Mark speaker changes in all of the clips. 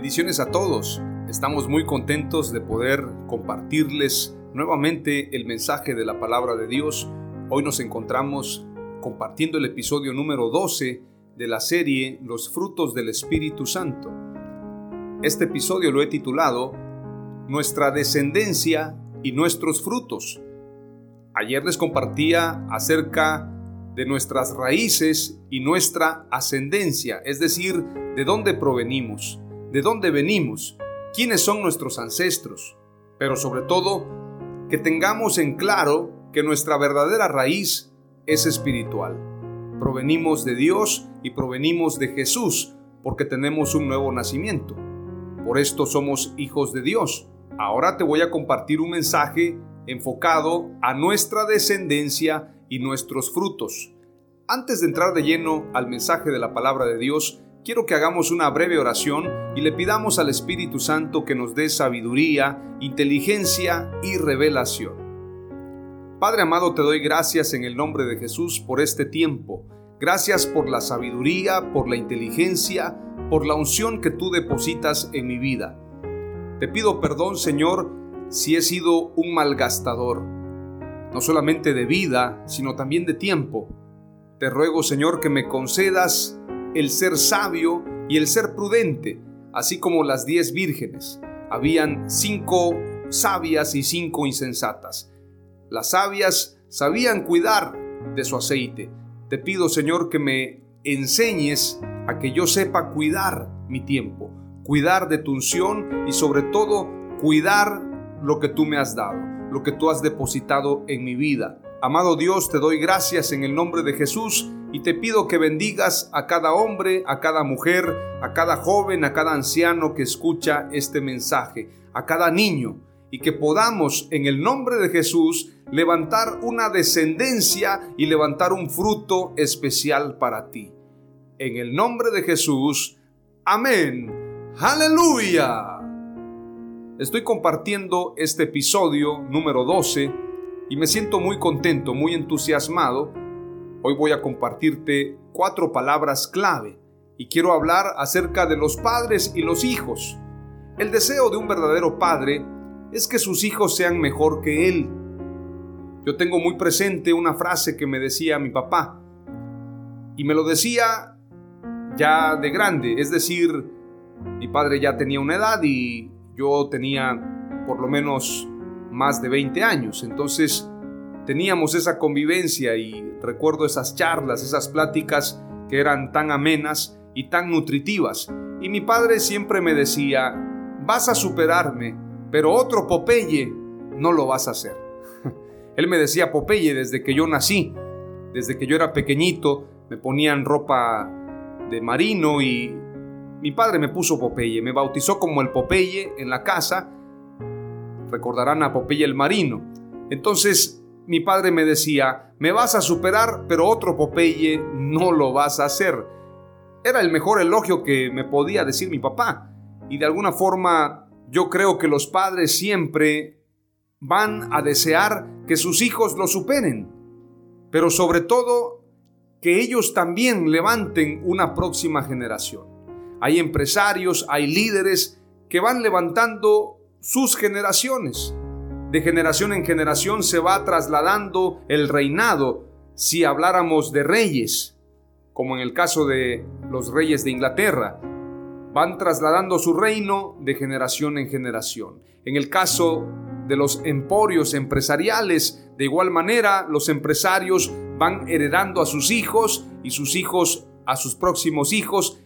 Speaker 1: Bendiciones a todos. Estamos muy contentos de poder compartirles nuevamente el mensaje de la palabra de Dios. Hoy nos encontramos compartiendo el episodio número 12 de la serie Los frutos del Espíritu Santo. Este episodio lo he titulado Nuestra descendencia y nuestros frutos. Ayer les compartía acerca de nuestras raíces y nuestra ascendencia, es decir, de dónde provenimos de dónde venimos, quiénes son nuestros ancestros, pero sobre todo que tengamos en claro que nuestra verdadera raíz es espiritual. Provenimos de Dios y provenimos de Jesús porque tenemos un nuevo nacimiento. Por esto somos hijos de Dios. Ahora te voy a compartir un mensaje enfocado a nuestra descendencia y nuestros frutos. Antes de entrar de lleno al mensaje de la palabra de Dios, quiero que hagamos una breve oración y le pidamos al Espíritu Santo que nos dé sabiduría, inteligencia y revelación. Padre amado, te doy gracias en el nombre de Jesús por este tiempo. Gracias por la sabiduría, por la inteligencia, por la unción que tú depositas en mi vida. Te pido perdón, Señor, si he sido un malgastador, no solamente de vida, sino también de tiempo. Te ruego, Señor, que me concedas el ser sabio y el ser prudente, así como las diez vírgenes. Habían cinco sabias y cinco insensatas. Las sabias sabían cuidar de su aceite. Te pido, Señor, que me enseñes a que yo sepa cuidar mi tiempo, cuidar de tu unción y sobre todo cuidar lo que tú me has dado, lo que tú has depositado en mi vida. Amado Dios, te doy gracias en el nombre de Jesús y te pido que bendigas a cada hombre, a cada mujer, a cada joven, a cada anciano que escucha este mensaje, a cada niño, y que podamos en el nombre de Jesús levantar una descendencia y levantar un fruto especial para ti. En el nombre de Jesús, amén. Aleluya. Estoy compartiendo este episodio número 12 y me siento muy contento, muy entusiasmado Hoy voy a compartirte cuatro palabras clave y quiero hablar acerca de los padres y los hijos. El deseo de un verdadero padre es que sus hijos sean mejor que él. Yo tengo muy presente una frase que me decía mi papá y me lo decía ya de grande, es decir, mi padre ya tenía una edad y yo tenía por lo menos más de 20 años, entonces teníamos esa convivencia y recuerdo esas charlas, esas pláticas que eran tan amenas y tan nutritivas. Y mi padre siempre me decía, vas a superarme, pero otro Popeye no lo vas a hacer. Él me decía Popeye desde que yo nací, desde que yo era pequeñito, me ponían ropa de marino y mi padre me puso Popeye, me bautizó como el Popeye en la casa. Recordarán a Popeye el marino. Entonces mi padre me decía, me vas a superar, pero otro Popeye no lo vas a hacer. Era el mejor elogio que me podía decir mi papá. Y de alguna forma yo creo que los padres siempre van a desear que sus hijos lo superen. Pero sobre todo, que ellos también levanten una próxima generación. Hay empresarios, hay líderes que van levantando sus generaciones. De generación en generación se va trasladando el reinado si habláramos de reyes, como en el caso de los reyes de Inglaterra. Van trasladando su reino de generación en generación. En el caso de los emporios empresariales, de igual manera los empresarios van heredando a sus hijos y sus hijos a sus próximos hijos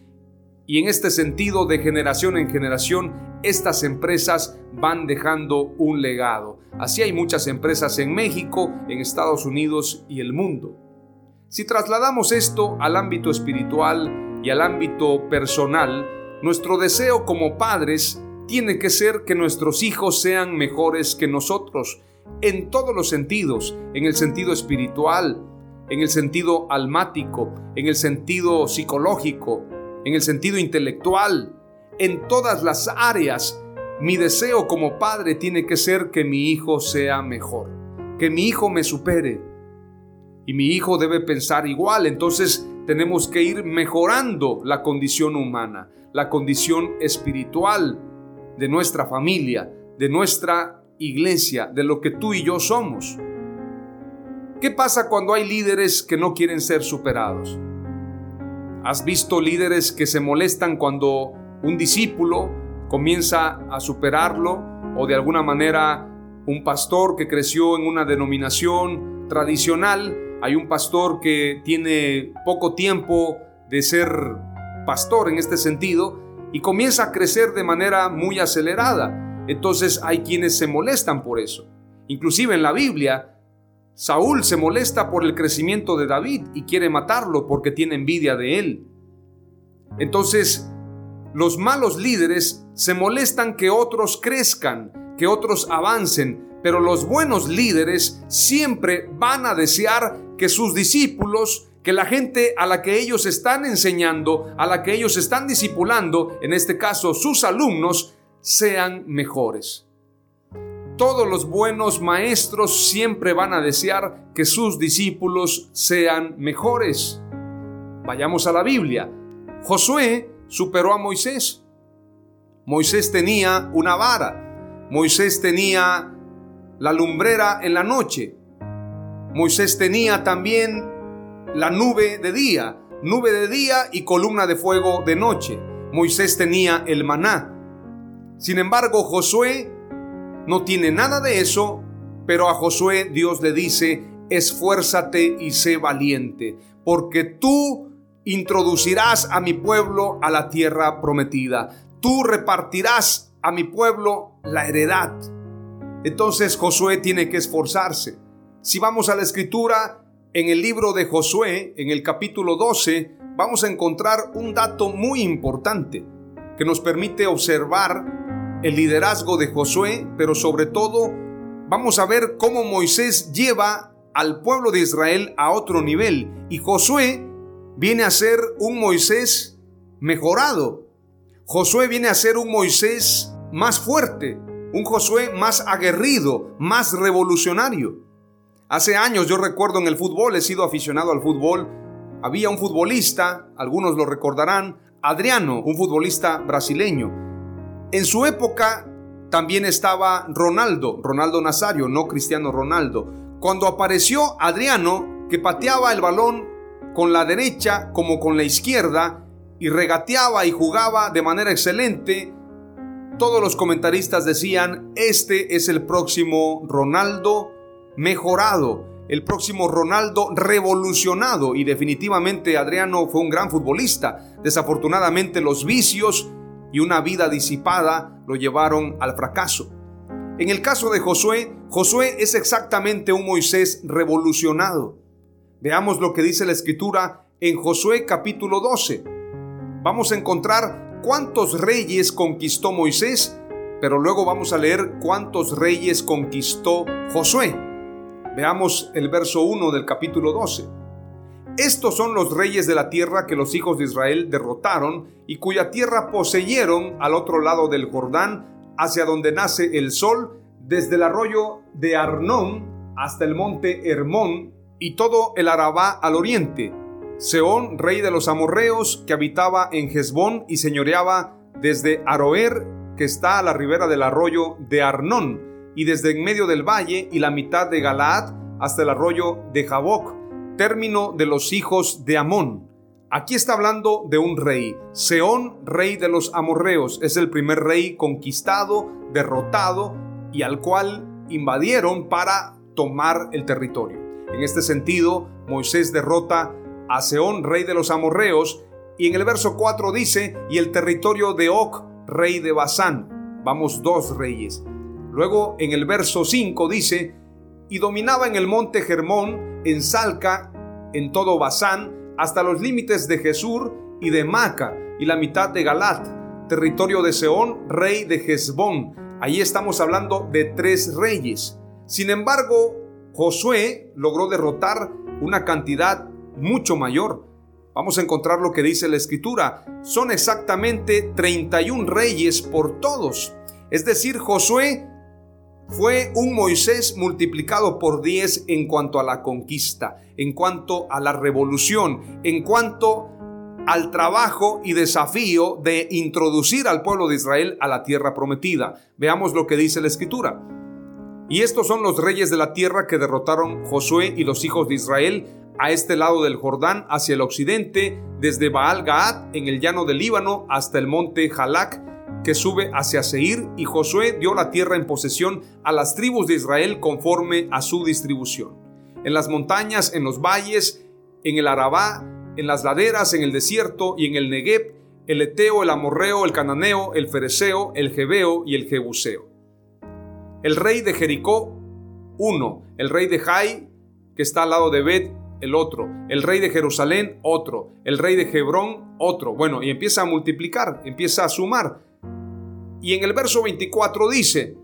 Speaker 1: y en este sentido de generación en generación estas empresas van dejando un legado. Así hay muchas empresas en México, en Estados Unidos y el mundo. Si trasladamos esto al ámbito espiritual y al ámbito personal, nuestro deseo como padres tiene que ser que nuestros hijos sean mejores que nosotros, en todos los sentidos, en el sentido espiritual, en el sentido almático, en el sentido psicológico, en el sentido intelectual, en todas las áreas. Mi deseo como padre tiene que ser que mi hijo sea mejor, que mi hijo me supere. Y mi hijo debe pensar igual, entonces tenemos que ir mejorando la condición humana, la condición espiritual, de nuestra familia, de nuestra iglesia, de lo que tú y yo somos. ¿Qué pasa cuando hay líderes que no quieren ser superados? ¿Has visto líderes que se molestan cuando un discípulo comienza a superarlo o de alguna manera un pastor que creció en una denominación tradicional, hay un pastor que tiene poco tiempo de ser pastor en este sentido y comienza a crecer de manera muy acelerada. Entonces hay quienes se molestan por eso. Inclusive en la Biblia, Saúl se molesta por el crecimiento de David y quiere matarlo porque tiene envidia de él. Entonces, los malos líderes se molestan que otros crezcan, que otros avancen, pero los buenos líderes siempre van a desear que sus discípulos que la gente a la que ellos están enseñando, a la que ellos están discipulando, en este caso sus alumnos, sean mejores. Todos los buenos maestros siempre van a desear que sus discípulos sean mejores. Vayamos a la Biblia. Josué superó a Moisés. Moisés tenía una vara. Moisés tenía la lumbrera en la noche. Moisés tenía también la nube de día, nube de día y columna de fuego de noche. Moisés tenía el maná. Sin embargo, Josué no tiene nada de eso, pero a Josué Dios le dice, esfuérzate y sé valiente, porque tú introducirás a mi pueblo a la tierra prometida. Tú repartirás a mi pueblo la heredad. Entonces Josué tiene que esforzarse. Si vamos a la escritura, en el libro de Josué, en el capítulo 12, vamos a encontrar un dato muy importante que nos permite observar el liderazgo de Josué, pero sobre todo vamos a ver cómo Moisés lleva al pueblo de Israel a otro nivel y Josué viene a ser un Moisés mejorado. Josué viene a ser un Moisés más fuerte, un Josué más aguerrido, más revolucionario. Hace años yo recuerdo en el fútbol, he sido aficionado al fútbol, había un futbolista, algunos lo recordarán, Adriano, un futbolista brasileño. En su época también estaba Ronaldo, Ronaldo Nazario, no Cristiano Ronaldo. Cuando apareció Adriano, que pateaba el balón con la derecha como con la izquierda y regateaba y jugaba de manera excelente, todos los comentaristas decían, este es el próximo Ronaldo mejorado, el próximo Ronaldo revolucionado y definitivamente Adriano fue un gran futbolista. Desafortunadamente los vicios y una vida disipada lo llevaron al fracaso. En el caso de Josué, Josué es exactamente un Moisés revolucionado. Veamos lo que dice la escritura en Josué capítulo 12. Vamos a encontrar cuántos reyes conquistó Moisés, pero luego vamos a leer cuántos reyes conquistó Josué. Veamos el verso 1 del capítulo 12. Estos son los reyes de la tierra que los hijos de Israel derrotaron y cuya tierra poseyeron al otro lado del Jordán, hacia donde nace el sol, desde el arroyo de Arnón hasta el monte Hermón y todo el Arabá al oriente. Seón, rey de los amorreos, que habitaba en Hezbón y señoreaba desde Aroer que está a la ribera del arroyo de Arnón, y desde en medio del valle y la mitad de Galaad hasta el arroyo de Jaboc, término de los hijos de Amón. Aquí está hablando de un rey. Seón, rey de los amorreos, es el primer rey conquistado, derrotado y al cual invadieron para tomar el territorio. En este sentido, Moisés derrota a Seón, rey de los amorreos, y en el verso 4 dice, y el territorio de Oc, rey de Basán. Vamos, dos reyes. Luego en el verso 5 dice, y dominaba en el monte Germón, en Salca, en todo Basán, hasta los límites de Jesur y de Maca, y la mitad de Galat, territorio de Seón, rey de Hezbón. Allí estamos hablando de tres reyes. Sin embargo, Josué logró derrotar una cantidad mucho mayor. Vamos a encontrar lo que dice la escritura. Son exactamente 31 reyes por todos. Es decir, Josué fue un Moisés multiplicado por 10 en cuanto a la conquista, en cuanto a la revolución, en cuanto al trabajo y desafío de introducir al pueblo de Israel a la tierra prometida. Veamos lo que dice la escritura. Y estos son los reyes de la tierra que derrotaron Josué y los hijos de Israel a este lado del Jordán hacia el occidente, desde Baal Gaad en el llano del Líbano hasta el monte Jalac que sube hacia Seir, y Josué dio la tierra en posesión a las tribus de Israel conforme a su distribución. En las montañas, en los valles, en el Arabá, en las laderas, en el desierto y en el Negev, el Eteo, el Amorreo, el Cananeo, el Fereceo, el Jebeo y el Jebuseo. El rey de Jericó, uno. El rey de Jai, que está al lado de Bet, el otro. El rey de Jerusalén, otro. El rey de Hebrón, otro. Bueno, y empieza a multiplicar, empieza a sumar. Y en el verso 24 dice,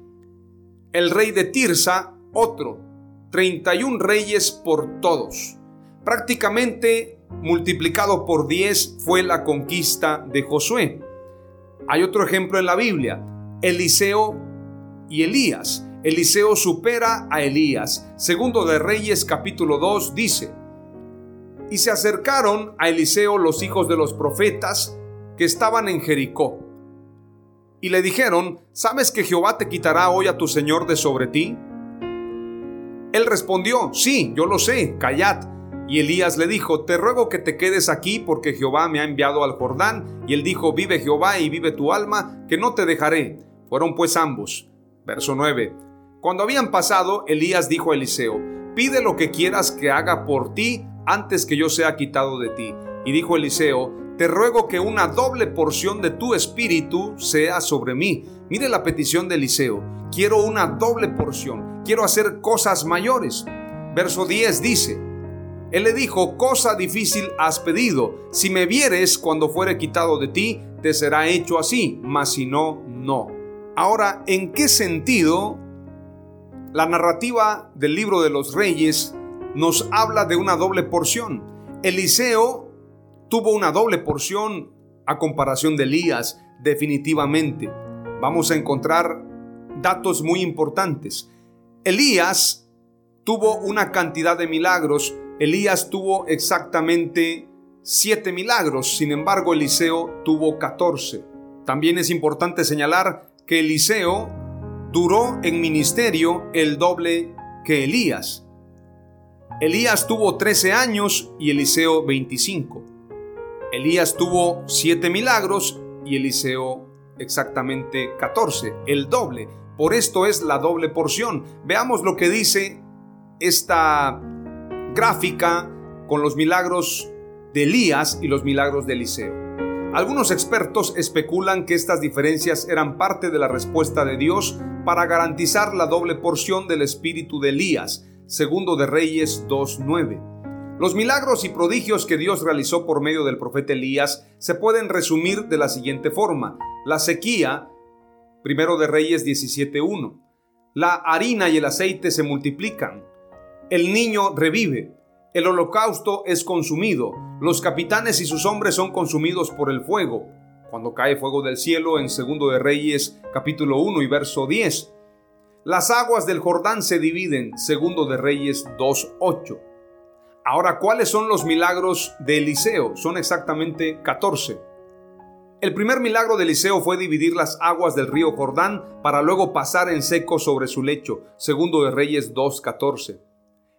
Speaker 1: el rey de Tirsa, otro, 31 reyes por todos. Prácticamente multiplicado por 10 fue la conquista de Josué. Hay otro ejemplo en la Biblia, Eliseo y Elías. Eliseo supera a Elías. Segundo de Reyes capítulo 2 dice, y se acercaron a Eliseo los hijos de los profetas que estaban en Jericó y le dijeron, ¿sabes que Jehová te quitará hoy a tu Señor de sobre ti? Él respondió, sí, yo lo sé, callad. Y Elías le dijo, te ruego que te quedes aquí porque Jehová me ha enviado al Jordán. Y él dijo, vive Jehová y vive tu alma, que no te dejaré. Fueron pues ambos. Verso 9. Cuando habían pasado, Elías dijo a Eliseo, pide lo que quieras que haga por ti antes que yo sea quitado de ti. Y dijo Eliseo, te ruego que una doble porción de tu espíritu sea sobre mí. Mire la petición de Eliseo. Quiero una doble porción. Quiero hacer cosas mayores. Verso 10 dice, Él le dijo, cosa difícil has pedido. Si me vieres cuando fuere quitado de ti, te será hecho así, mas si no, no. Ahora, ¿en qué sentido la narrativa del libro de los reyes nos habla de una doble porción? Eliseo tuvo una doble porción a comparación de Elías, definitivamente. Vamos a encontrar datos muy importantes. Elías tuvo una cantidad de milagros. Elías tuvo exactamente siete milagros, sin embargo Eliseo tuvo 14. También es importante señalar que Eliseo duró en ministerio el doble que Elías. Elías tuvo 13 años y Eliseo 25. Elías tuvo siete milagros y Eliseo exactamente 14, el doble. Por esto es la doble porción. Veamos lo que dice esta gráfica con los milagros de Elías y los milagros de Eliseo. Algunos expertos especulan que estas diferencias eran parte de la respuesta de Dios para garantizar la doble porción del espíritu de Elías, segundo de Reyes 2.9. Los milagros y prodigios que Dios realizó por medio del profeta Elías se pueden resumir de la siguiente forma. La sequía, primero de Reyes 17.1. La harina y el aceite se multiplican. El niño revive. El holocausto es consumido. Los capitanes y sus hombres son consumidos por el fuego. Cuando cae fuego del cielo en segundo de Reyes capítulo 1 y verso 10. Las aguas del Jordán se dividen, segundo de Reyes 2.8. Ahora, ¿cuáles son los milagros de Eliseo? Son exactamente 14. El primer milagro de Eliseo fue dividir las aguas del río Jordán para luego pasar en seco sobre su lecho, segundo de Reyes 2.14.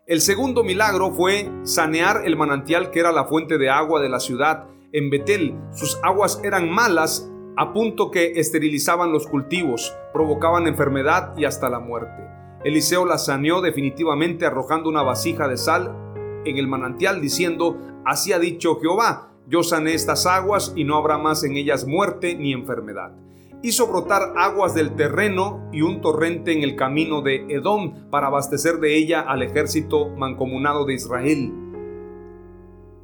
Speaker 1: El segundo milagro fue sanear el manantial que era la fuente de agua de la ciudad. En Betel sus aguas eran malas a punto que esterilizaban los cultivos, provocaban enfermedad y hasta la muerte. Eliseo la saneó definitivamente arrojando una vasija de sal en el manantial diciendo, así ha dicho Jehová, yo sané estas aguas y no habrá más en ellas muerte ni enfermedad. Hizo brotar aguas del terreno y un torrente en el camino de Edom para abastecer de ella al ejército mancomunado de Israel.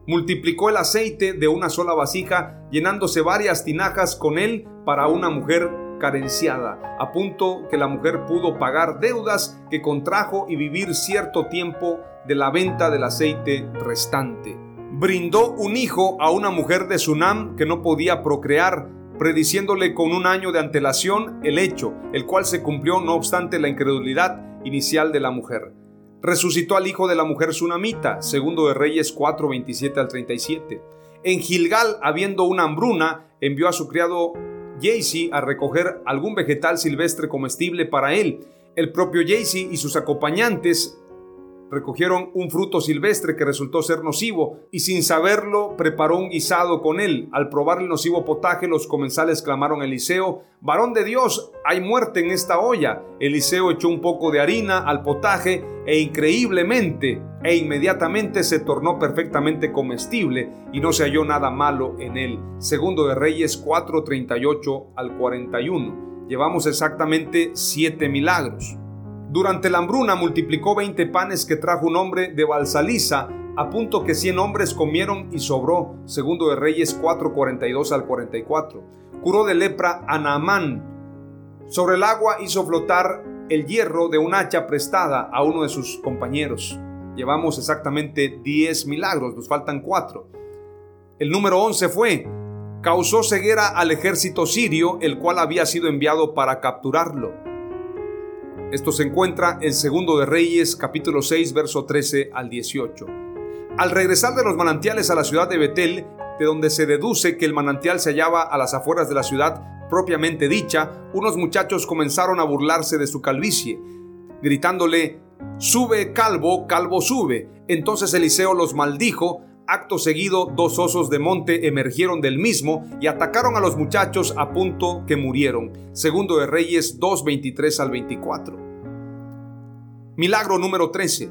Speaker 1: Multiplicó el aceite de una sola vasija, llenándose varias tinajas con él para una mujer carenciada, a punto que la mujer pudo pagar deudas que contrajo y vivir cierto tiempo de la venta del aceite restante brindó un hijo a una mujer de Sunam que no podía procrear, prediciéndole con un año de antelación el hecho, el cual se cumplió no obstante la incredulidad inicial de la mujer. Resucitó al hijo de la mujer sunamita, segundo de Reyes 4, 27 al 37. En Gilgal, habiendo una hambruna, envió a su criado Jaycee a recoger algún vegetal silvestre comestible para él. El propio Jaycee y sus acompañantes recogieron un fruto silvestre que resultó ser nocivo y sin saberlo preparó un guisado con él. Al probar el nocivo potaje los comensales clamaron a Eliseo, varón de Dios, hay muerte en esta olla. Eliseo echó un poco de harina al potaje e increíblemente e inmediatamente se tornó perfectamente comestible y no se halló nada malo en él. Segundo de Reyes 4:38 al 41. Llevamos exactamente siete milagros. Durante la hambruna multiplicó veinte panes que trajo un hombre de Balsaliza, a punto que cien hombres comieron y sobró. Segundo de Reyes 4:42 al 44. Curó de lepra a Naamán. Sobre el agua hizo flotar el hierro de un hacha prestada a uno de sus compañeros. Llevamos exactamente 10 milagros, nos faltan 4. El número 11 fue, causó ceguera al ejército sirio, el cual había sido enviado para capturarlo. Esto se encuentra en Segundo de Reyes, capítulo 6, verso 13 al 18. Al regresar de los manantiales a la ciudad de Betel, de donde se deduce que el manantial se hallaba a las afueras de la ciudad propiamente dicha, unos muchachos comenzaron a burlarse de su calvicie, gritándole, Sube, calvo, calvo, sube. Entonces Eliseo los maldijo, Acto seguido, dos osos de monte emergieron del mismo y atacaron a los muchachos a punto que murieron. Segundo de Reyes 2, 23 al 24. Milagro número 13.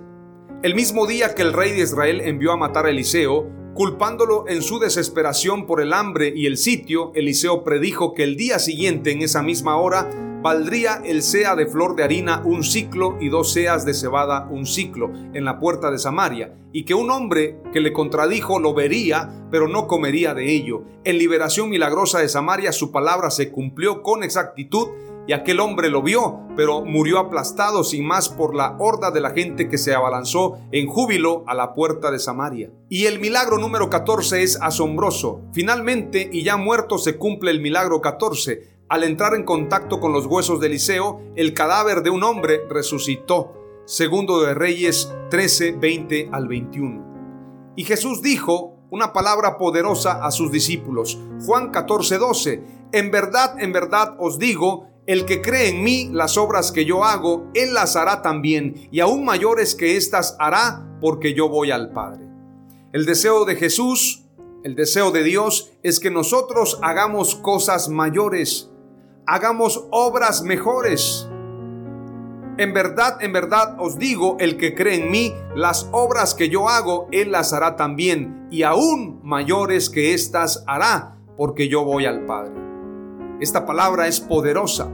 Speaker 1: El mismo día que el rey de Israel envió a matar a Eliseo, culpándolo en su desesperación por el hambre y el sitio, Eliseo predijo que el día siguiente, en esa misma hora, valdría el sea de flor de harina un ciclo y dos seas de cebada un ciclo en la puerta de Samaria, y que un hombre que le contradijo lo vería, pero no comería de ello. En liberación milagrosa de Samaria su palabra se cumplió con exactitud, y aquel hombre lo vio, pero murió aplastado sin más por la horda de la gente que se abalanzó en júbilo a la puerta de Samaria. Y el milagro número 14 es asombroso. Finalmente, y ya muerto, se cumple el milagro 14 al entrar en contacto con los huesos de Eliseo, el cadáver de un hombre resucitó. Segundo de Reyes 13, 20 al 21. Y Jesús dijo una palabra poderosa a sus discípulos. Juan 14, 12. En verdad, en verdad os digo, el que cree en mí, las obras que yo hago, él las hará también, y aún mayores que éstas hará, porque yo voy al Padre. El deseo de Jesús, el deseo de Dios, es que nosotros hagamos cosas mayores hagamos obras mejores. En verdad, en verdad os digo, el que cree en mí, las obras que yo hago, él las hará también, y aún mayores que éstas hará, porque yo voy al Padre. Esta palabra es poderosa.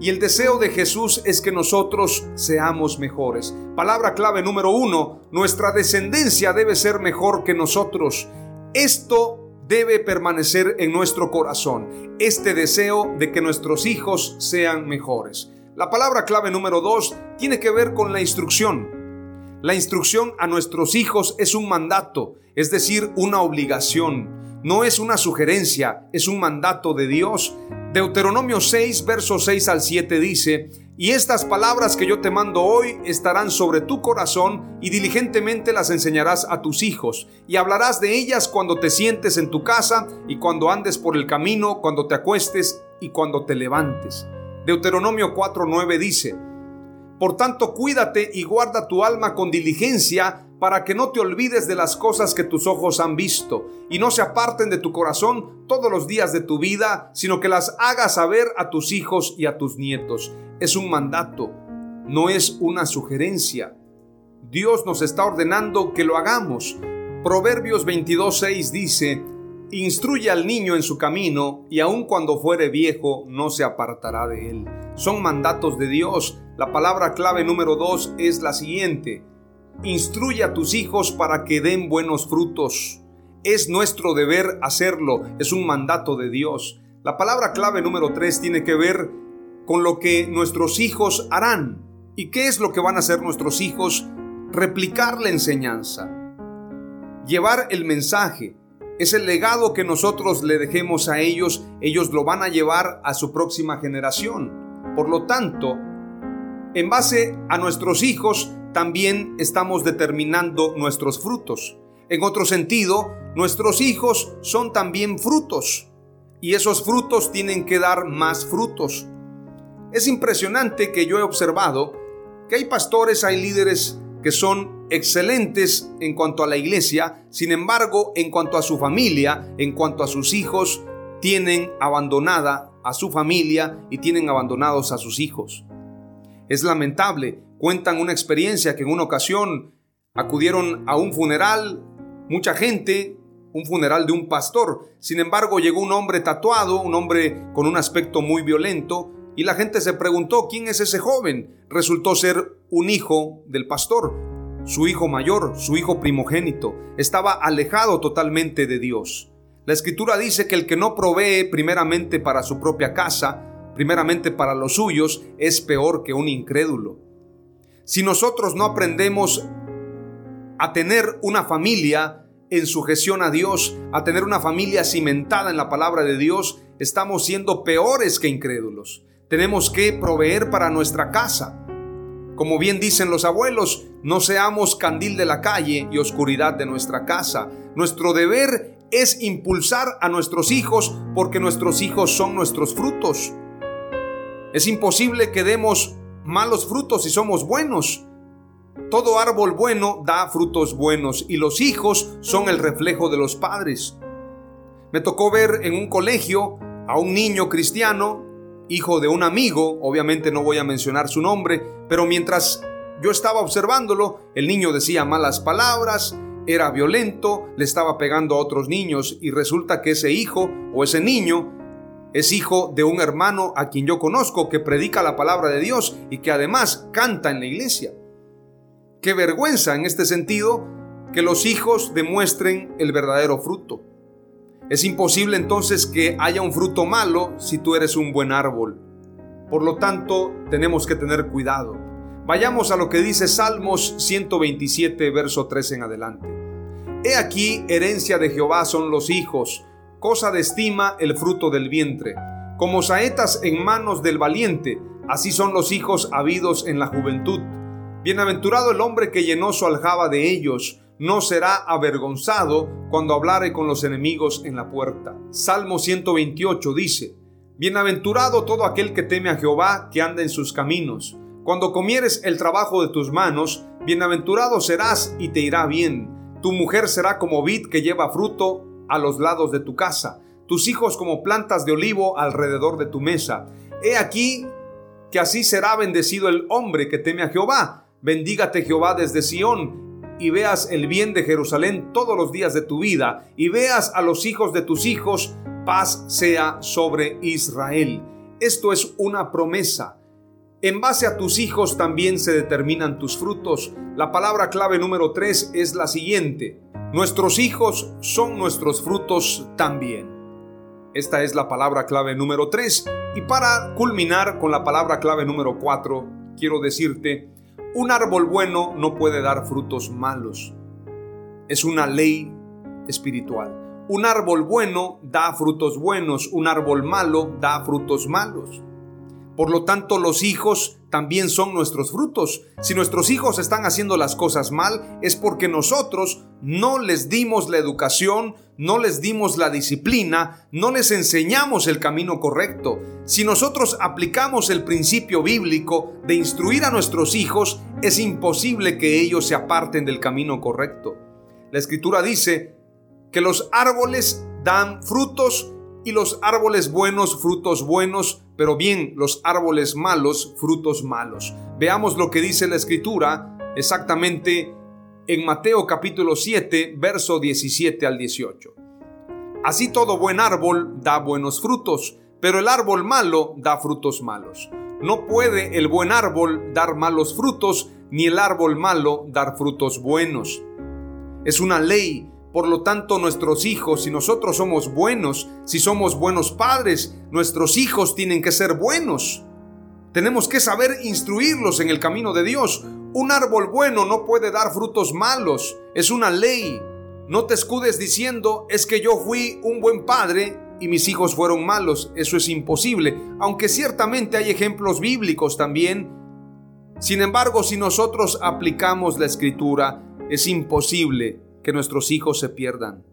Speaker 1: Y el deseo de Jesús es que nosotros seamos mejores. Palabra clave número uno, nuestra descendencia debe ser mejor que nosotros. Esto debe permanecer en nuestro corazón, este deseo de que nuestros hijos sean mejores. La palabra clave número dos tiene que ver con la instrucción. La instrucción a nuestros hijos es un mandato, es decir, una obligación. No es una sugerencia, es un mandato de Dios. Deuteronomio 6, versos 6 al 7 dice, Y estas palabras que yo te mando hoy estarán sobre tu corazón y diligentemente las enseñarás a tus hijos y hablarás de ellas cuando te sientes en tu casa y cuando andes por el camino, cuando te acuestes y cuando te levantes. Deuteronomio 4:9 dice, Por tanto cuídate y guarda tu alma con diligencia para que no te olvides de las cosas que tus ojos han visto y no se aparten de tu corazón todos los días de tu vida, sino que las hagas saber a tus hijos y a tus nietos. Es un mandato, no es una sugerencia. Dios nos está ordenando que lo hagamos. Proverbios 22.6 dice, Instruye al niño en su camino y aun cuando fuere viejo no se apartará de él. Son mandatos de Dios. La palabra clave número 2 es la siguiente. Instruye a tus hijos para que den buenos frutos. Es nuestro deber hacerlo, es un mandato de Dios. La palabra clave número 3 tiene que ver con lo que nuestros hijos harán. ¿Y qué es lo que van a hacer nuestros hijos? Replicar la enseñanza. Llevar el mensaje. Es el legado que nosotros le dejemos a ellos, ellos lo van a llevar a su próxima generación. Por lo tanto, en base a nuestros hijos, también estamos determinando nuestros frutos. En otro sentido, nuestros hijos son también frutos y esos frutos tienen que dar más frutos. Es impresionante que yo he observado que hay pastores, hay líderes que son excelentes en cuanto a la iglesia, sin embargo, en cuanto a su familia, en cuanto a sus hijos, tienen abandonada a su familia y tienen abandonados a sus hijos. Es lamentable cuentan una experiencia que en una ocasión acudieron a un funeral, mucha gente, un funeral de un pastor. Sin embargo, llegó un hombre tatuado, un hombre con un aspecto muy violento, y la gente se preguntó, ¿quién es ese joven? Resultó ser un hijo del pastor, su hijo mayor, su hijo primogénito. Estaba alejado totalmente de Dios. La escritura dice que el que no provee primeramente para su propia casa, primeramente para los suyos, es peor que un incrédulo. Si nosotros no aprendemos a tener una familia en sujeción a Dios, a tener una familia cimentada en la palabra de Dios, estamos siendo peores que incrédulos. Tenemos que proveer para nuestra casa. Como bien dicen los abuelos, no seamos candil de la calle y oscuridad de nuestra casa. Nuestro deber es impulsar a nuestros hijos porque nuestros hijos son nuestros frutos. Es imposible que demos malos frutos si somos buenos. Todo árbol bueno da frutos buenos y los hijos son el reflejo de los padres. Me tocó ver en un colegio a un niño cristiano, hijo de un amigo, obviamente no voy a mencionar su nombre, pero mientras yo estaba observándolo, el niño decía malas palabras, era violento, le estaba pegando a otros niños y resulta que ese hijo o ese niño es hijo de un hermano a quien yo conozco que predica la palabra de Dios y que además canta en la iglesia. Qué vergüenza en este sentido que los hijos demuestren el verdadero fruto. Es imposible entonces que haya un fruto malo si tú eres un buen árbol. Por lo tanto, tenemos que tener cuidado. Vayamos a lo que dice Salmos 127, verso 3 en adelante. He aquí, herencia de Jehová son los hijos, cosa de estima el fruto del vientre. Como saetas en manos del valiente, así son los hijos habidos en la juventud. Bienaventurado el hombre que llenó su aljaba de ellos, no será avergonzado cuando hablare con los enemigos en la puerta. Salmo 128 dice, Bienaventurado todo aquel que teme a Jehová, que anda en sus caminos. Cuando comieres el trabajo de tus manos, bienaventurado serás y te irá bien. Tu mujer será como vid que lleva fruto a los lados de tu casa, tus hijos como plantas de olivo alrededor de tu mesa. He aquí que así será bendecido el hombre que teme a Jehová. Bendígate Jehová desde Sión y veas el bien de Jerusalén todos los días de tu vida y veas a los hijos de tus hijos, paz sea sobre Israel. Esto es una promesa. En base a tus hijos también se determinan tus frutos. La palabra clave número 3 es la siguiente. Nuestros hijos son nuestros frutos también. Esta es la palabra clave número 3. Y para culminar con la palabra clave número 4, quiero decirte, un árbol bueno no puede dar frutos malos. Es una ley espiritual. Un árbol bueno da frutos buenos, un árbol malo da frutos malos. Por lo tanto, los hijos también son nuestros frutos. Si nuestros hijos están haciendo las cosas mal, es porque nosotros no les dimos la educación, no les dimos la disciplina, no les enseñamos el camino correcto. Si nosotros aplicamos el principio bíblico de instruir a nuestros hijos, es imposible que ellos se aparten del camino correcto. La escritura dice que los árboles dan frutos y los árboles buenos frutos buenos, pero bien los árboles malos frutos malos. Veamos lo que dice la escritura exactamente en Mateo capítulo 7, verso 17 al 18. Así todo buen árbol da buenos frutos, pero el árbol malo da frutos malos. No puede el buen árbol dar malos frutos, ni el árbol malo dar frutos buenos. Es una ley por lo tanto, nuestros hijos, si nosotros somos buenos, si somos buenos padres, nuestros hijos tienen que ser buenos. Tenemos que saber instruirlos en el camino de Dios. Un árbol bueno no puede dar frutos malos. Es una ley. No te escudes diciendo, es que yo fui un buen padre y mis hijos fueron malos. Eso es imposible, aunque ciertamente hay ejemplos bíblicos también. Sin embargo, si nosotros aplicamos la escritura, es imposible que nuestros hijos se pierdan.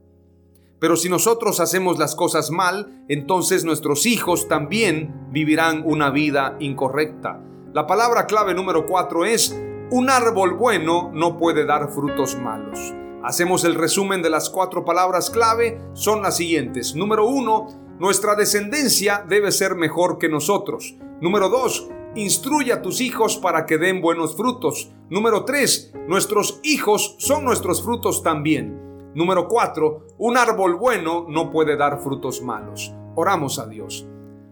Speaker 1: Pero si nosotros hacemos las cosas mal, entonces nuestros hijos también vivirán una vida incorrecta. La palabra clave número cuatro es, un árbol bueno no puede dar frutos malos. Hacemos el resumen de las cuatro palabras clave, son las siguientes. Número uno, nuestra descendencia debe ser mejor que nosotros. Número dos, instruye a tus hijos para que den buenos frutos. Número 3. Nuestros hijos son nuestros frutos también. Número 4. Un árbol bueno no puede dar frutos malos. Oramos a Dios.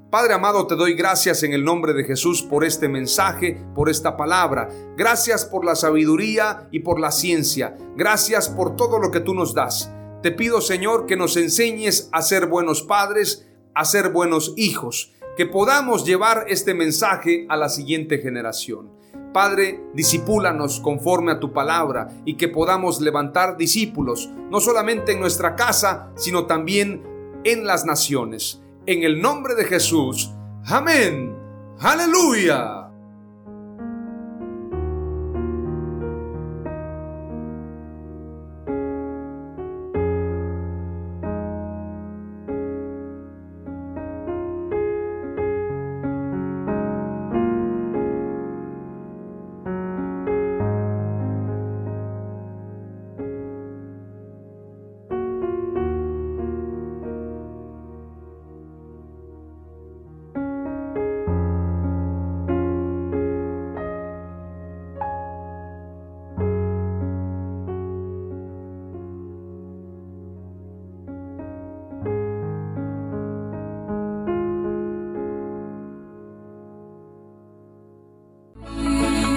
Speaker 1: Padre amado, te doy gracias en el nombre de Jesús por este mensaje, por esta palabra. Gracias por la sabiduría y por la ciencia. Gracias por todo lo que tú nos das. Te pido, Señor, que nos enseñes a ser buenos padres, a ser buenos hijos que podamos llevar este mensaje a la siguiente generación. Padre, disipúlanos conforme a tu palabra y que podamos levantar discípulos, no solamente en nuestra casa, sino también en las naciones. En el nombre de Jesús. Amén. Aleluya.